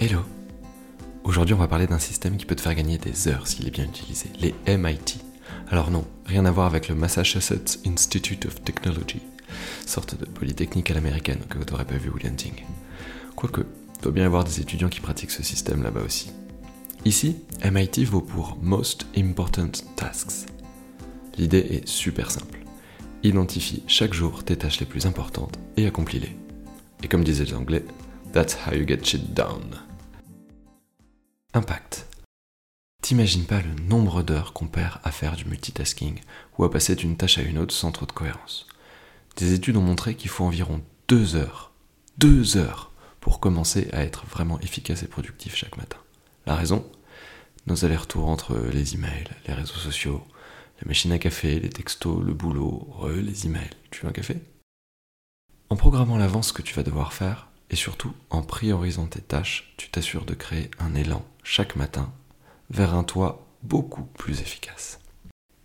Hello Aujourd'hui on va parler d'un système qui peut te faire gagner des heures s'il est bien utilisé, les MIT. Alors non, rien à voir avec le Massachusetts Institute of Technology, sorte de polytechnique à l'américaine que vous n'aurez pas vu William Ting. Quoique, doit bien y avoir des étudiants qui pratiquent ce système là-bas aussi. Ici, MIT vaut pour Most Important Tasks. L'idée est super simple. Identifie chaque jour tes tâches les plus importantes et accomplis-les. Et comme disaient les Anglais, that's how you get shit done. Impact. T'imagines pas le nombre d'heures qu'on perd à faire du multitasking ou à passer d'une tâche à une autre sans trop de cohérence. Des études ont montré qu'il faut environ deux heures, deux heures pour commencer à être vraiment efficace et productif chaque matin. La raison? Nos allers-retours entre les emails, les réseaux sociaux, la machine à café, les textos, le boulot, les emails. Tu veux un café? En programmant l'avance ce que tu vas devoir faire, et surtout en priorisant tes tâches, tu t'assures de créer un élan chaque matin vers un toit beaucoup plus efficace.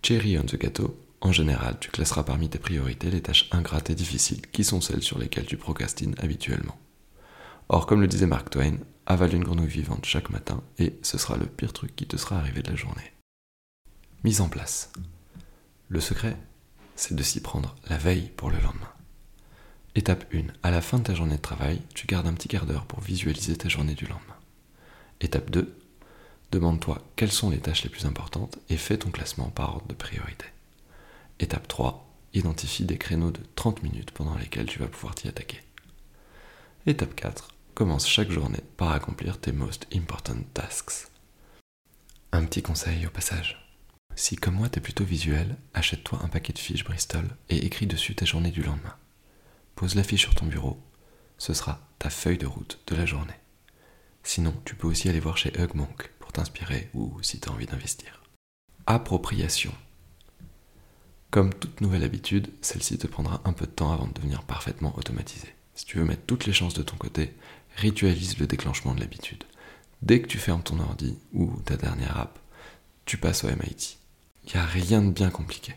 Cherry on the gâteau, en général, tu classeras parmi tes priorités les tâches ingrates et difficiles qui sont celles sur lesquelles tu procrastines habituellement. Or, comme le disait Mark Twain, avale une grenouille vivante chaque matin et ce sera le pire truc qui te sera arrivé de la journée. Mise en place. Le secret, c'est de s'y prendre la veille pour le lendemain. Étape 1. À la fin de ta journée de travail, tu gardes un petit quart d'heure pour visualiser ta journée du lendemain. Étape 2. Demande-toi quelles sont les tâches les plus importantes et fais ton classement par ordre de priorité. Étape 3. Identifie des créneaux de 30 minutes pendant lesquels tu vas pouvoir t'y attaquer. Étape 4. Commence chaque journée par accomplir tes most important tasks. Un petit conseil au passage. Si comme moi t'es plutôt visuel, achète-toi un paquet de fiches Bristol et écris dessus ta journée du lendemain. Pose la fiche sur ton bureau, ce sera ta feuille de route de la journée. Sinon, tu peux aussi aller voir chez Hug Monk pour t'inspirer ou si tu as envie d'investir. Appropriation. Comme toute nouvelle habitude, celle-ci te prendra un peu de temps avant de devenir parfaitement automatisée. Si tu veux mettre toutes les chances de ton côté, ritualise le déclenchement de l'habitude. Dès que tu fermes ton ordi ou ta dernière app, tu passes au MIT. Il n'y a rien de bien compliqué.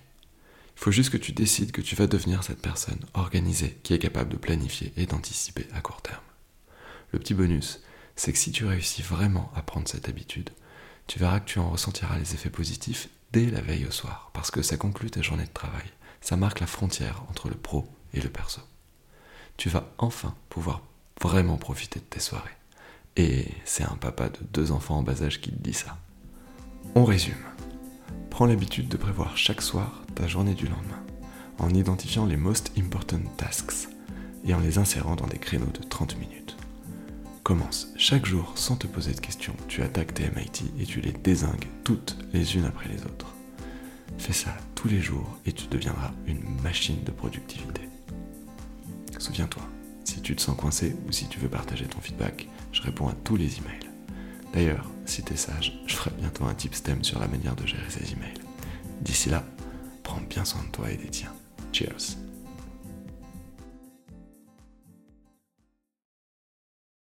Faut juste que tu décides que tu vas devenir cette personne organisée qui est capable de planifier et d'anticiper à court terme. Le petit bonus, c'est que si tu réussis vraiment à prendre cette habitude, tu verras que tu en ressentiras les effets positifs dès la veille au soir, parce que ça conclut ta journée de travail. Ça marque la frontière entre le pro et le perso. Tu vas enfin pouvoir vraiment profiter de tes soirées. Et c'est un papa de deux enfants en bas âge qui te dit ça. On résume. Prends l'habitude de prévoir chaque soir ta journée du lendemain, en identifiant les most important tasks et en les insérant dans des créneaux de 30 minutes. Commence chaque jour sans te poser de questions, tu attaques tes MIT et tu les désingues toutes les unes après les autres. Fais ça tous les jours et tu deviendras une machine de productivité. Souviens-toi, si tu te sens coincé ou si tu veux partager ton feedback, je réponds à tous les emails. D'ailleurs, si t'es sage, je ferai bientôt un tip stem sur la manière de gérer ses emails. D'ici là, prends bien soin de toi et des tiens. Cheers